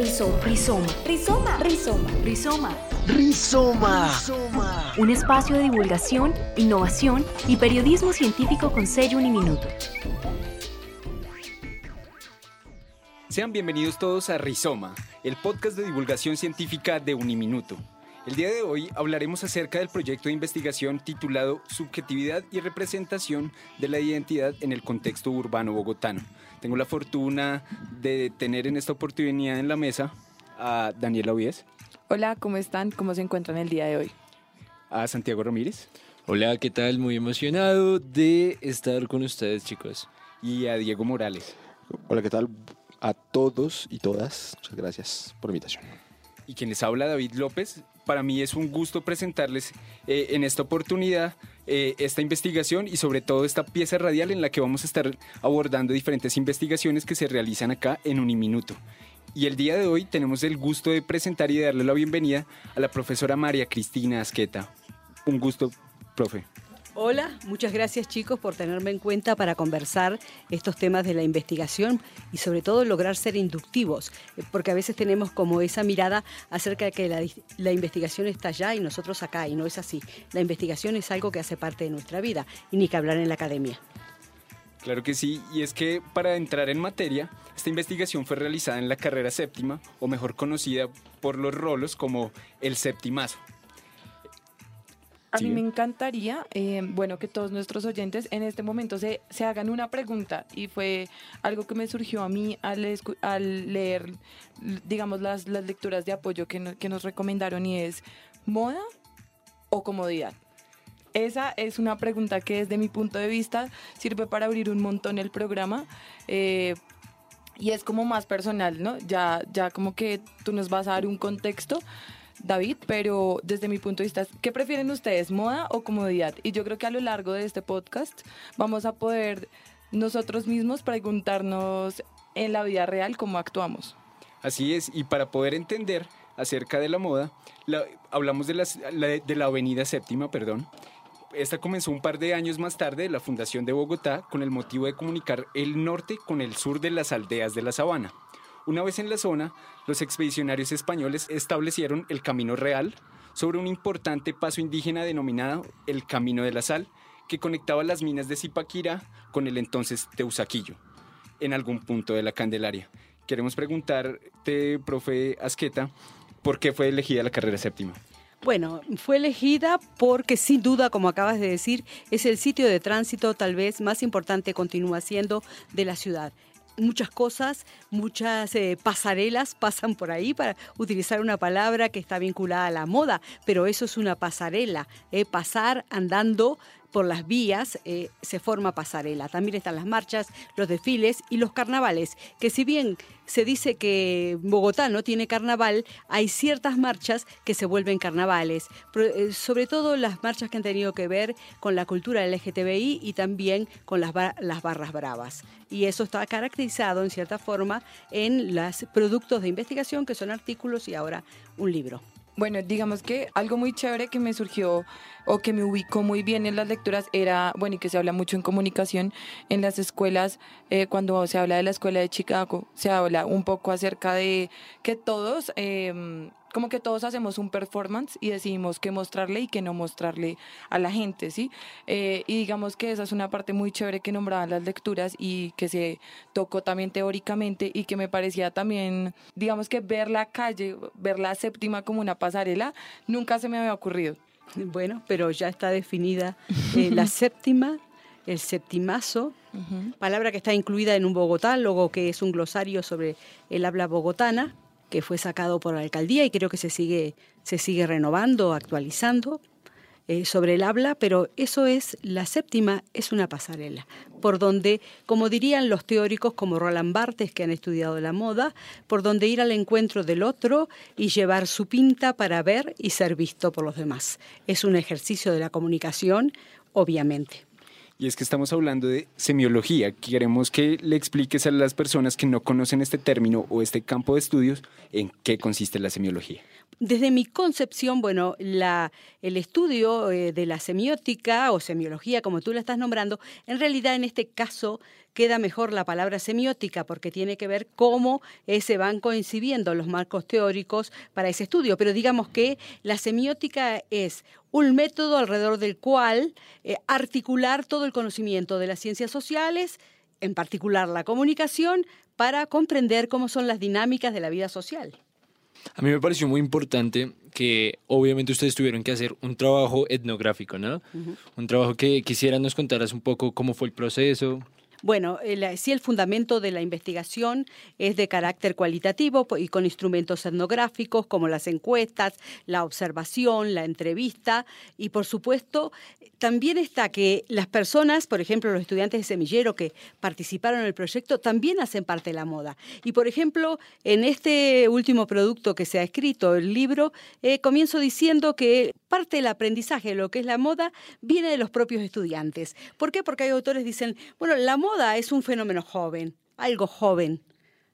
Rizoma. Rizoma. Rizoma. Rizoma. Rizoma. Rizoma. Un espacio de divulgación, innovación y periodismo científico con sello Uniminuto. Sean bienvenidos todos a Rizoma, el podcast de divulgación científica de Uniminuto. El día de hoy hablaremos acerca del proyecto de investigación titulado Subjetividad y representación de la identidad en el contexto urbano bogotano. Tengo la fortuna de tener en esta oportunidad en la mesa a Daniela Ovies, Hola, ¿cómo están? ¿Cómo se encuentran el día de hoy? a Santiago Ramírez Hola, ¿qué tal? Muy emocionado de estar con ustedes, chicos. y a Diego Morales. Hola, ¿qué tal? A todos y todas, muchas gracias por la invitación. y quien les habla David López. Para mí es un gusto presentarles eh, en esta oportunidad eh, esta investigación y sobre todo esta pieza radial en la que vamos a estar abordando diferentes investigaciones que se realizan acá en Uniminuto. Y el día de hoy tenemos el gusto de presentar y de darle la bienvenida a la profesora María Cristina Asqueta. Un gusto, profe. Hola, muchas gracias chicos por tenerme en cuenta para conversar estos temas de la investigación y sobre todo lograr ser inductivos, eh, porque a veces tenemos como esa mirada acerca de que la, la investigación está allá y nosotros acá, y no es así. La investigación es algo que hace parte de nuestra vida y ni que hablar en la academia. Claro que sí, y es que para entrar en materia, esta investigación fue realizada en la carrera séptima, o mejor conocida por los rolos como el septimazo. A Sí. mí me encantaría, eh, bueno, que todos nuestros oyentes en este momento se, se hagan una pregunta y fue algo que me surgió a mí al, escu- al leer, digamos, las, las lecturas de apoyo que, no- que nos recomendaron y es, ¿moda o comodidad? Esa es una pregunta que desde mi punto de vista sirve para abrir un montón el programa. eh, y es como más personal, ¿no? Ya, ya como que tú nos vas a dar un contexto, David, pero desde mi punto de vista, ¿qué prefieren ustedes, moda o comodidad? Y yo creo que a lo largo de este podcast vamos a poder nosotros mismos preguntarnos en la vida real cómo actuamos. Así es, y para poder entender acerca de la moda, la- hablamos de, la, de la Avenida Séptima, perdón. Esta comenzó un par de años más tarde, la Fundación de Bogotá, con el motivo de comunicar el norte con el sur de las aldeas de la sabana. Una vez en la zona, los expedicionarios españoles establecieron el Camino Real sobre un importante paso indígena denominado el Camino de la Sal, que conectaba las minas de Zipaquirá con el entonces Teusaquillo, en algún punto de la Candelaria. Queremos preguntarte, profe Asqueta, ¿por qué fue elegida la carrera séptima? Bueno, fue elegida porque sin duda, como acabas de decir, es el sitio de tránsito tal vez más importante, continúa siendo, de la ciudad. Muchas cosas, muchas eh, pasarelas pasan por ahí para utilizar una palabra que está vinculada a la moda, pero eso es una pasarela. eh, pasar andando por las vías eh, se forma pasarela. También están las marchas, los desfiles y los carnavales, que si bien se dice que Bogotá no tiene carnaval, hay ciertas marchas que se vuelven carnavales, eh, sobre todo las marchas que han tenido que ver con la cultura LGTBI y también con las, ba- las barras bravas. Y eso está caracterizado en cierta forma en los productos de investigación, que son artículos y ahora un libro. Bueno, digamos que algo muy chévere que me surgió o que me ubicó muy bien en las lecturas era, bueno, y que se habla mucho en comunicación, en las escuelas, eh, cuando se habla de la escuela de Chicago, se habla un poco acerca de que todos, eh, como que todos hacemos un performance y decidimos qué mostrarle y qué no mostrarle a la gente, ¿sí? Eh, y digamos que esa es una parte muy chévere que nombraban las lecturas y que se tocó también teóricamente y que me parecía también, digamos que ver la calle, ver la séptima como una pasarela, nunca se me había ocurrido. Bueno, pero ya está definida eh, la séptima, el septimazo, palabra que está incluida en un bogotálogo, que es un glosario sobre el habla bogotana, que fue sacado por la alcaldía y creo que se sigue, se sigue renovando, actualizando eh, sobre el habla, pero eso es, la séptima es una pasarela, por donde, como dirían los teóricos como Roland Barthes, que han estudiado la moda, por donde ir al encuentro del otro y llevar su pinta para ver y ser visto por los demás. Es un ejercicio de la comunicación, obviamente. Y es que estamos hablando de semiología. Queremos que le expliques a las personas que no conocen este término o este campo de estudios en qué consiste la semiología. desde mi concepción, bueno, el estudio eh, de la semiótica o semiología, como tú la estás nombrando, en realidad en este caso queda mejor la palabra semiótica porque tiene que ver cómo eh, se van coincidiendo los marcos teóricos para ese estudio. Pero digamos que la semiótica es un método alrededor del cual eh, articular todo el conocimiento de las ciencias sociales, en particular la comunicación, para comprender cómo son las dinámicas de la vida social. A mí me pareció muy importante que obviamente ustedes tuvieron que hacer un trabajo etnográfico, ¿no? Un trabajo que quisiera nos contaras un poco cómo fue el proceso. Bueno, el, sí el fundamento de la investigación es de carácter cualitativo y con instrumentos etnográficos como las encuestas, la observación, la entrevista y por supuesto también está que las personas, por ejemplo los estudiantes de semillero que participaron en el proyecto, también hacen parte de la moda. Y por ejemplo, en este último producto que se ha escrito, el libro, eh, comienzo diciendo que parte del aprendizaje de lo que es la moda viene de los propios estudiantes. ¿Por qué? Porque hay autores que dicen, bueno, la moda es un fenómeno joven, algo joven.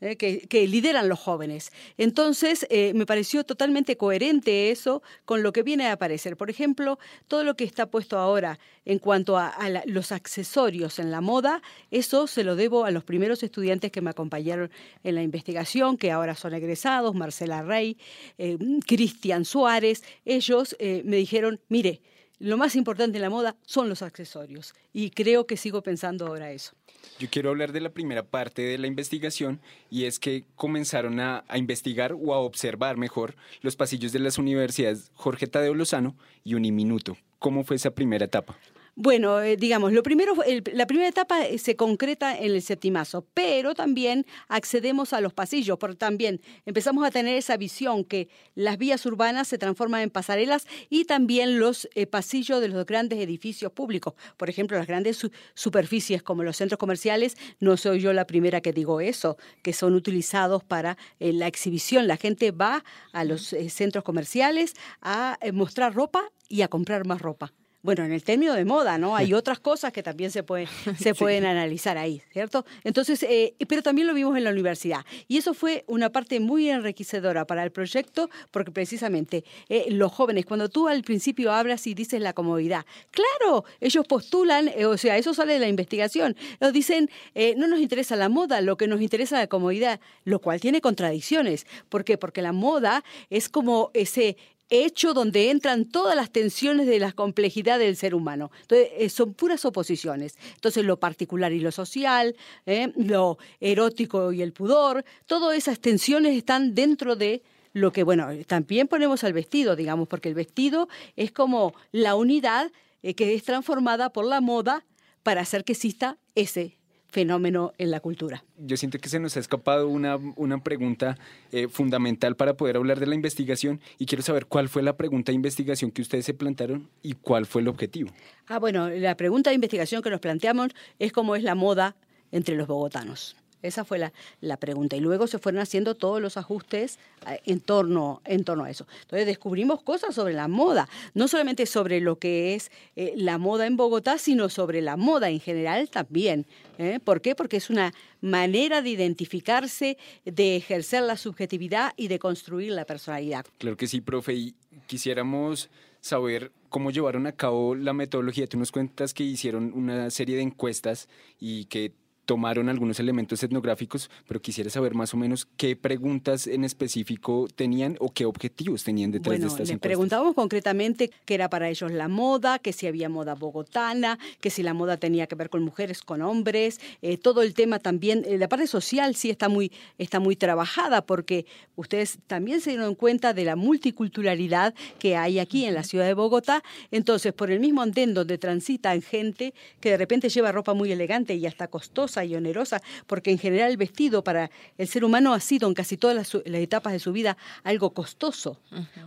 ¿Eh? que, lideran los jóvenes. Entonces, eh, me pareció totalmente coherente eso con lo que viene a aparecer. Por ejemplo, todo lo que está puesto ahora en cuanto a, los accesorios en la moda, eso se lo debo a los primeros estudiantes que me acompañaron en la investigación, que ahora son egresados, Marcela Rey, eh, Cristian Suárez. Ellos me dijeron, mire, lo más importante en la moda son los accesorios. Y creo que sigo pensando ahora eso. Yo quiero hablar de la primera parte de la investigación y es que comenzaron a, investigar o a observar mejor los pasillos de las universidades Jorge Tadeo Lozano y Uniminuto. ¿Cómo fue esa primera etapa? Bueno, eh, digamos, lo primero, la primera etapa eh, se concreta en el septimazo, pero también accedemos a los pasillos, porque también empezamos a tener esa visión que las vías urbanas se transforman en pasarelas y también los eh, pasillos de los grandes edificios públicos. Por ejemplo, las grandes superficies como los centros comerciales, no soy yo la primera que digo eso, que son utilizados para la exhibición. La gente va a los centros comerciales a mostrar ropa y a comprar más ropa bueno, en el término de moda, ¿no? Hay otras cosas que también se, pueden se pueden analizar ahí, ¿cierto? Entonces, eh, pero también lo vimos en la universidad. Y eso fue una parte muy enriquecedora para el proyecto, porque precisamente eh, los jóvenes, cuando tú al principio hablas y dices la comodidad, claro, ellos postulan, eh, o sea, eso sale de la investigación, ellos dicen, no nos interesa la moda, lo que nos interesa es la comodidad, lo cual tiene contradicciones. ¿Por qué? Porque la moda es como ese hecho donde entran todas las tensiones de la complejidad del ser humano. Entonces, eh, son puras oposiciones. Entonces, lo particular y lo social, eh, lo erótico y el pudor, todas esas tensiones están dentro de lo que, bueno, también ponemos al vestido, digamos, porque el vestido es como la unidad eh, que es transformada por la moda para hacer que exista ese fenómeno en la cultura. Yo siento que se nos ha escapado una, una pregunta eh, fundamental para poder hablar de la investigación y quiero saber cuál fue la pregunta de investigación que ustedes se plantaron y cuál fue el objetivo. Ah, bueno, la pregunta de investigación que nos planteamos es cómo es la moda entre los bogotanos. Esa fue la, la, pregunta. Y luego se fueron haciendo todos los ajustes eh, en torno, en torno a eso. Entonces descubrimos cosas sobre la moda, no solamente sobre lo que es eh, la moda en Bogotá, sino sobre la moda en general también. ¿eh? ¿Por qué? Porque es una manera de identificarse, de ejercer la subjetividad y de construir la personalidad. Claro que sí, profe. Y quisiéramos saber cómo llevaron a cabo la metodología. Tú nos cuentas que hicieron una serie de encuestas y que tomaron algunos elementos etnográficos, pero quisiera saber más o menos qué preguntas en específico tenían o qué objetivos tenían detrás de estas les preguntábamos concretamente qué era para ellos la moda, que si había moda bogotana, que si la moda tenía que ver con mujeres, con hombres, eh, todo el tema también, eh, la parte social sí está muy, está muy trabajada porque ustedes también se dieron cuenta de la multiculturalidad que hay aquí en la ciudad de Bogotá, entonces por el mismo andén donde transitan gente que de repente lleva ropa muy elegante y hasta costosa, y onerosa, porque en general el vestido para el ser humano ha sido en casi todas las, etapas de su vida algo costoso.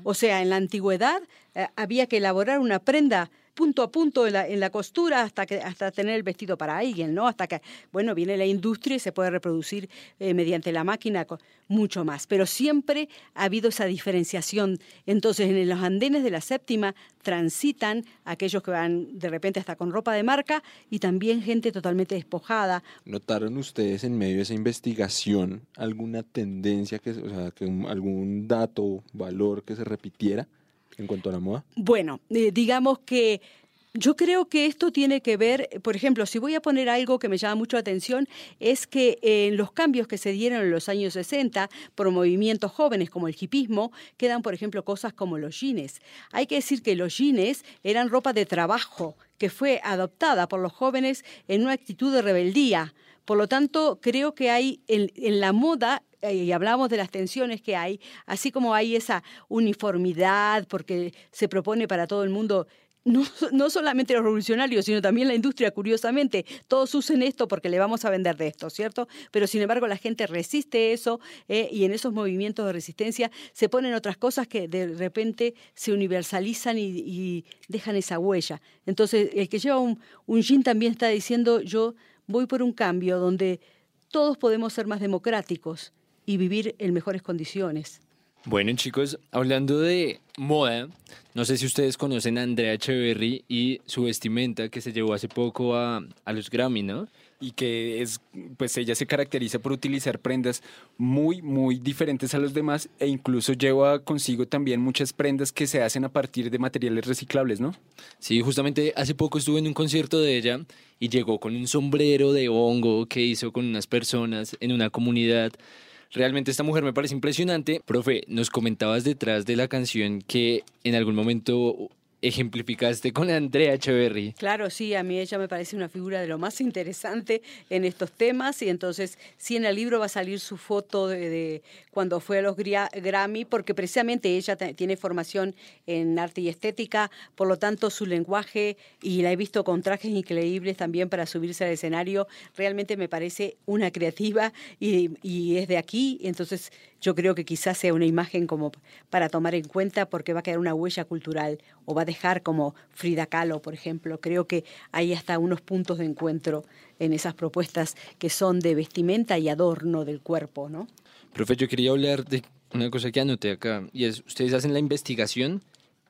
O sea, en la antigüedad eh, había que elaborar una prenda punto a punto en la, en la costura hasta, que, hasta tener el vestido para alguien, ¿no? Hasta que, bueno, viene la industria y se puede reproducir eh, mediante la máquina mucho más. Pero siempre ha habido esa diferenciación. Entonces, en los andenes de la séptima transitan aquellos que van de repente hasta con ropa de marca y también gente totalmente despojada. ¿Notaron ustedes en medio de esa investigación alguna tendencia, que, o sea, que algún dato, valor que se repitiera en cuanto a la moda? Bueno, eh, digamos que yo creo que esto tiene que ver, por ejemplo, si voy a poner algo que me llama mucho la atención, es que eh, en los cambios que se dieron en los años 60 por movimientos jóvenes como el hipismo, quedan, por ejemplo, cosas como los jeans. Hay que decir que los jeans eran ropa de trabajo que fue adoptada por los jóvenes en una actitud de rebeldía. Por lo tanto, creo que hay en, en la moda eh, y hablamos de las tensiones que hay, así como hay esa uniformidad, porque se propone para todo el mundo, no, no solamente los revolucionarios, sino también la industria, curiosamente, todos usen esto porque le vamos a vender de esto, ¿cierto? Pero sin embargo la gente resiste eso eh, y en esos movimientos de resistencia se ponen otras cosas que de repente se universalizan y, dejan esa huella. Entonces, el que lleva un, un jean también está diciendo, yo voy por un cambio donde todos podemos ser más democráticos y vivir en mejores condiciones. Bueno, chicos, hablando de moda, no sé si ustedes conocen a Andrea Echeverry y su vestimenta que se llevó hace poco a, a los Grammy, ¿no? Y que es, pues ella se caracteriza por utilizar prendas muy, muy diferentes a los demás e incluso lleva consigo también muchas prendas que se hacen a partir de materiales reciclables, ¿no? Sí, justamente hace poco estuve en un concierto de ella y llegó con un sombrero de hongo que hizo con unas personas en una comunidad. Realmente esta mujer me parece impresionante. Profe, nos comentabas detrás de la canción que en algún momento ejemplificaste con Andrea Echeverry. Claro, sí, a mí ella me parece una figura de lo más interesante en estos temas y entonces sí en el libro va a salir su foto de, cuando fue a los Grammy, porque precisamente ella tiene formación en arte y estética, por lo tanto su lenguaje, y la he visto con trajes increíbles también para subirse al escenario, realmente me parece una creativa y, y es de aquí, entonces yo creo que quizás sea una imagen como para tomar en cuenta porque va a quedar una huella cultural o va a dejar como Frida Kahlo, por ejemplo. Creo que hay hasta unos puntos de encuentro en esas propuestas que son de vestimenta y adorno del cuerpo, ¿no? Profe, yo quería hablar de una cosa que anoté acá y es, ustedes hacen la investigación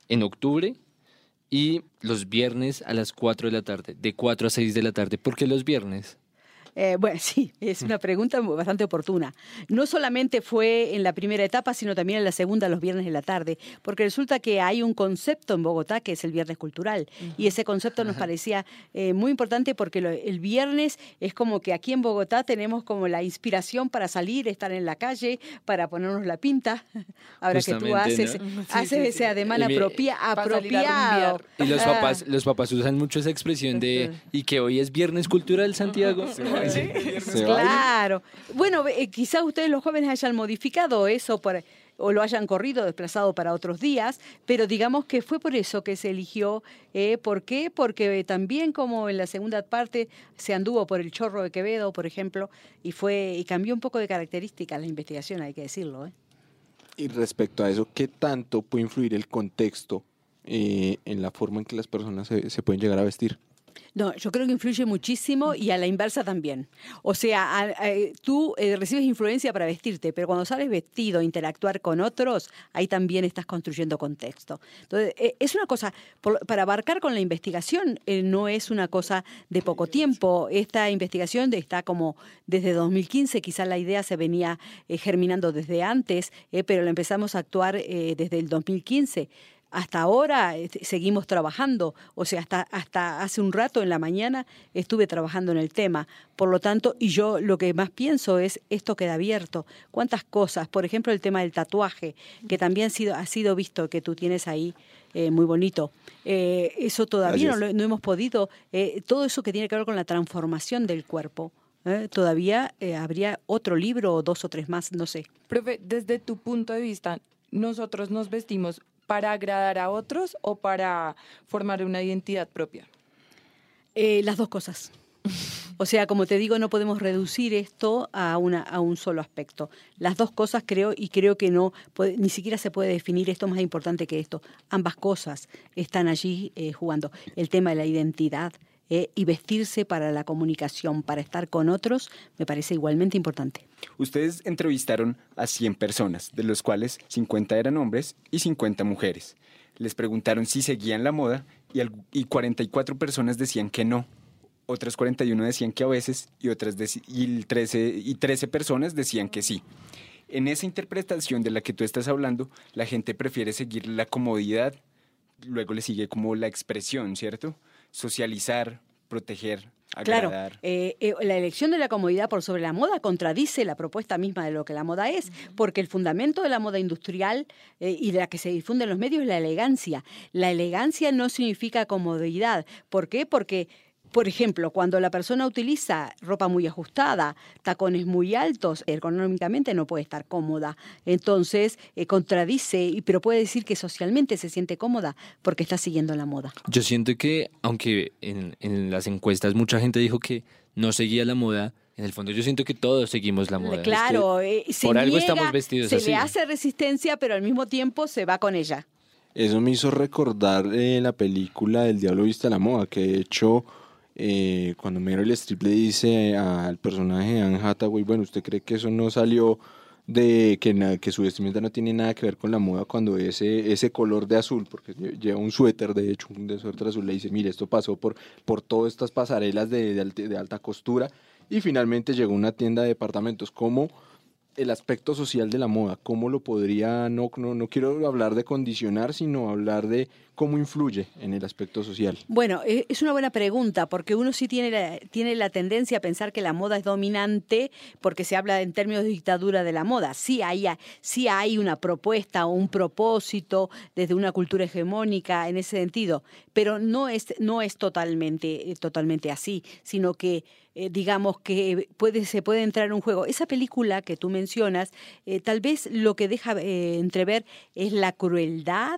en octubre y los viernes a las 4 de la tarde, de 4 a 6 de la tarde. ¿Por qué los viernes? Eh, bueno, sí, es una pregunta bastante oportuna. No solamente fue en la primera etapa, sino también en la segunda, los viernes de la tarde, porque resulta que hay un concepto en Bogotá que es el Viernes Cultural, y ese concepto nos parecía eh, muy importante porque lo- el viernes es como que aquí en Bogotá tenemos como la inspiración para salir, estar en la calle, para ponernos la pinta. Ahora que tú haces, ¿no? Sí, haces sí, sí. ese ademán Y apropia- apropiado. Y los Ah. papás, los papás usan mucho esa expresión de y que hoy es viernes cultural Santiago. Claro. Bueno, eh, quizás ustedes los jóvenes hayan modificado eso por- o lo hayan corrido, desplazado para otros días, pero digamos que fue por eso que se eligió. eh, ¿Por qué? Porque también como en la segunda parte se anduvo por el chorro de Quevedo, por ejemplo, y fue y cambió un poco de características la investigación, hay que decirlo. ¿eh? Y respecto a eso, ¿qué tanto puede influir el contexto eh, en la forma en que las personas se, se pueden llegar a vestir? No, yo creo que influye muchísimo y a la inversa también. O sea, a- a- tú eh, recibes influencia para vestirte, pero cuando sales vestido, a interactuar con otros, ahí también estás construyendo contexto. Entonces, eh, es una cosa, por- para abarcar con la investigación, eh, no es una cosa de poco tiempo. Esta investigación está como desde 2015, quizá la idea se venía eh, germinando desde antes, eh, pero la empezamos a actuar desde el 2015 hasta ahora eh, seguimos trabajando, o sea, hasta, hasta hace un rato en la mañana estuve trabajando en el tema. Por lo tanto, y yo lo que más pienso es, esto queda abierto. ¿Cuántas cosas? Por ejemplo, el tema del tatuaje, que también ha sido, ha sido visto que tú tienes ahí. eh, muy bonito. Eh, eso todavía no, Gracias. lo- no hemos podido, eh, todo eso que tiene que ver con la transformación del cuerpo. ¿eh? Todavía eh, habría otro libro o dos o tres más, no sé. Profe, desde tu punto de vista, ¿nosotros nos vestimos para agradar a otros o para formar una identidad propia? Eh, las dos cosas. O sea, como te digo, no podemos reducir esto a, una, a un solo aspecto. Las dos cosas creo, y creo que no, puede- ni siquiera se puede definir esto más importante que esto. Ambas cosas están allí eh, jugando. El tema de la identidad eh, y vestirse para la comunicación, para estar con otros, me parece igualmente importante. Ustedes entrevistaron a 100 personas, de los cuales 50 eran hombres y 50 mujeres. Les preguntaron si seguían la moda y, y 44 personas decían que no. Otras 41 decían que a veces y otras y el 13, y 13 personas decían que sí. En esa interpretación de la que tú estás hablando, la gente prefiere seguir la comodidad, luego le sigue como la expresión, ¿cierto? Socializar, proteger, Claro, agradar. eh, eh, la elección de la comodidad por sobre la moda contradice la propuesta misma de lo que la moda es, porque el fundamento de la moda industrial eh, y de la que se difunde en los medios es la elegancia. La elegancia no significa comodidad. ¿Por qué? Porque por ejemplo, cuando la persona utiliza ropa muy ajustada, tacones muy altos, ergonómicamente no puede estar cómoda. Entonces, eh, contradice, y- pero puede decir que socialmente se siente cómoda porque está siguiendo la moda. Yo siento que, aunque en, en las encuestas mucha gente dijo que no seguía la moda, en el fondo yo siento que todos seguimos la moda. Es que Claro, eh, se por algo niega, estamos vestidos se así. le hace resistencia, pero al mismo tiempo se va con ella. Eso me hizo recordar eh, la película El Diablo Viste a la Moda, que de hecho, eh, cuando Meryl Streep le dice al personaje de Anne Hathaway, bueno, ¿usted cree que eso no salió de que, su vestimenta no tiene nada que ver con la moda cuando ese, ese color de azul, porque lle- lleva un suéter, de hecho, un de suéter azul, le dice, mire, esto pasó por, por todas estas pasarelas de, de alta costura y finalmente llegó una tienda de departamentos. ¿Cómo el aspecto social de la moda? ¿Cómo lo podría, no, no, no quiero hablar de condicionar, sino hablar de cómo influye en el aspecto social? Bueno, eh, es una buena pregunta, porque uno sí tiene la, tiene la tendencia a pensar que la moda es dominante, porque se habla en términos de dictadura de la moda. Sí hay, sí hay una propuesta o un propósito desde una cultura hegemónica en ese sentido, pero no es, no es totalmente, eh, totalmente así, sino que eh, digamos que puede, se puede entrar en un juego. Esa película que tú mencionas, eh, tal vez lo que deja entrever es la crueldad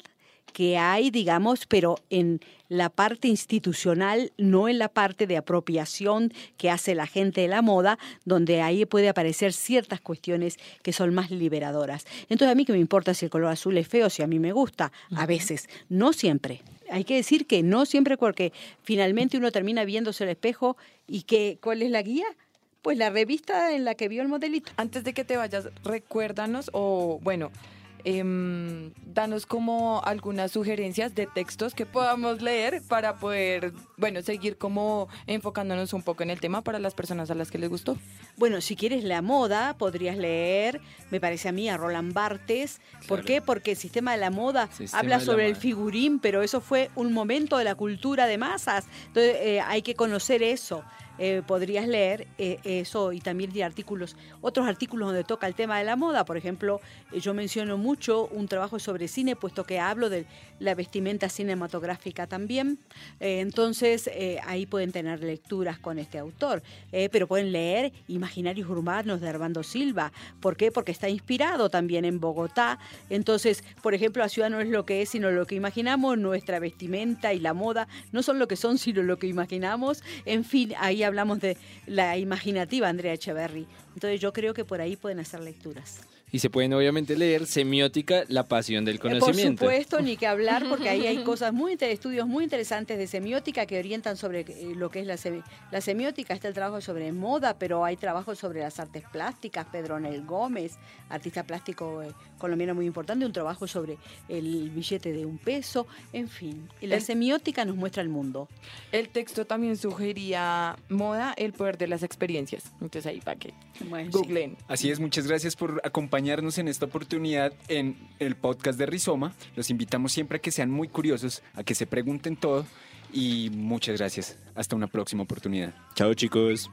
que hay, digamos, pero en la parte institucional, no en la parte de apropiación que hace la gente de la moda, donde ahí puede aparecer ciertas cuestiones que son más liberadoras. Entonces, a mí que me importa si el color azul es feo, si a mí me gusta, a veces, no siempre. Hay que decir que no siempre porque finalmente uno termina viéndose al espejo y que, ¿cuál es la guía? Pues la revista en la que vio el modelito. Antes de que te vayas, recuérdanos o, bueno, em, danos como algunas sugerencias de textos que podamos leer para poder, bueno, seguir como enfocándonos un poco en el tema para las personas a las que les gustó. Bueno, si quieres la moda, podrías leer, me parece a mí, a Roland Barthes. ¿Por Claro. qué? Porque el sistema de la moda Sistema habla sobre el figurín, pero eso fue un momento de la cultura de masas. Entonces, eh, hay que conocer eso. Eh, podrías leer eh, eso y también de artículos, otros artículos donde toca el tema de la moda. Por ejemplo, eh, yo menciono mucho un trabajo sobre cine, puesto que hablo de la vestimenta cinematográfica también. Eh, entonces, eh, ahí pueden tener lecturas con este autor, Eh, pero pueden leer Imaginarios Urbanos de Armando Silva. ¿Por qué? Porque está inspirado también en Bogotá. Entonces, por ejemplo, la ciudad no es lo que es, sino lo que imaginamos. Nuestra vestimenta y la moda no son lo que son, sino lo que imaginamos. En fin, ahí hablamos de la imaginativa Andrea Echeverry. Entonces, yo creo que por ahí pueden hacer lecturas. Y se pueden obviamente leer Semiótica, la pasión del Eh, Por conocimiento. supuesto, ni que hablar, porque ahí hay cosas muy estudios muy interesantes de semiótica que orientan sobre eh, lo que es la, semi- la semiótica. Está el trabajo sobre moda, pero hay trabajos sobre las artes plásticas. Pedro Nel Gómez, artista plástico eh, colombiano muy importante, un trabajo sobre el billete de un peso. En fin, la El- semiótica nos muestra el mundo. El texto también sugería moda, el poder de las experiencias. Entonces ahí para que Bueno, sí. Así es, muchas gracias por acompañarnos en esta oportunidad en el podcast de Rizoma. Los invitamos siempre a que sean muy curiosos, a que se pregunten todo y muchas gracias. Hasta una próxima oportunidad. Chao chicos.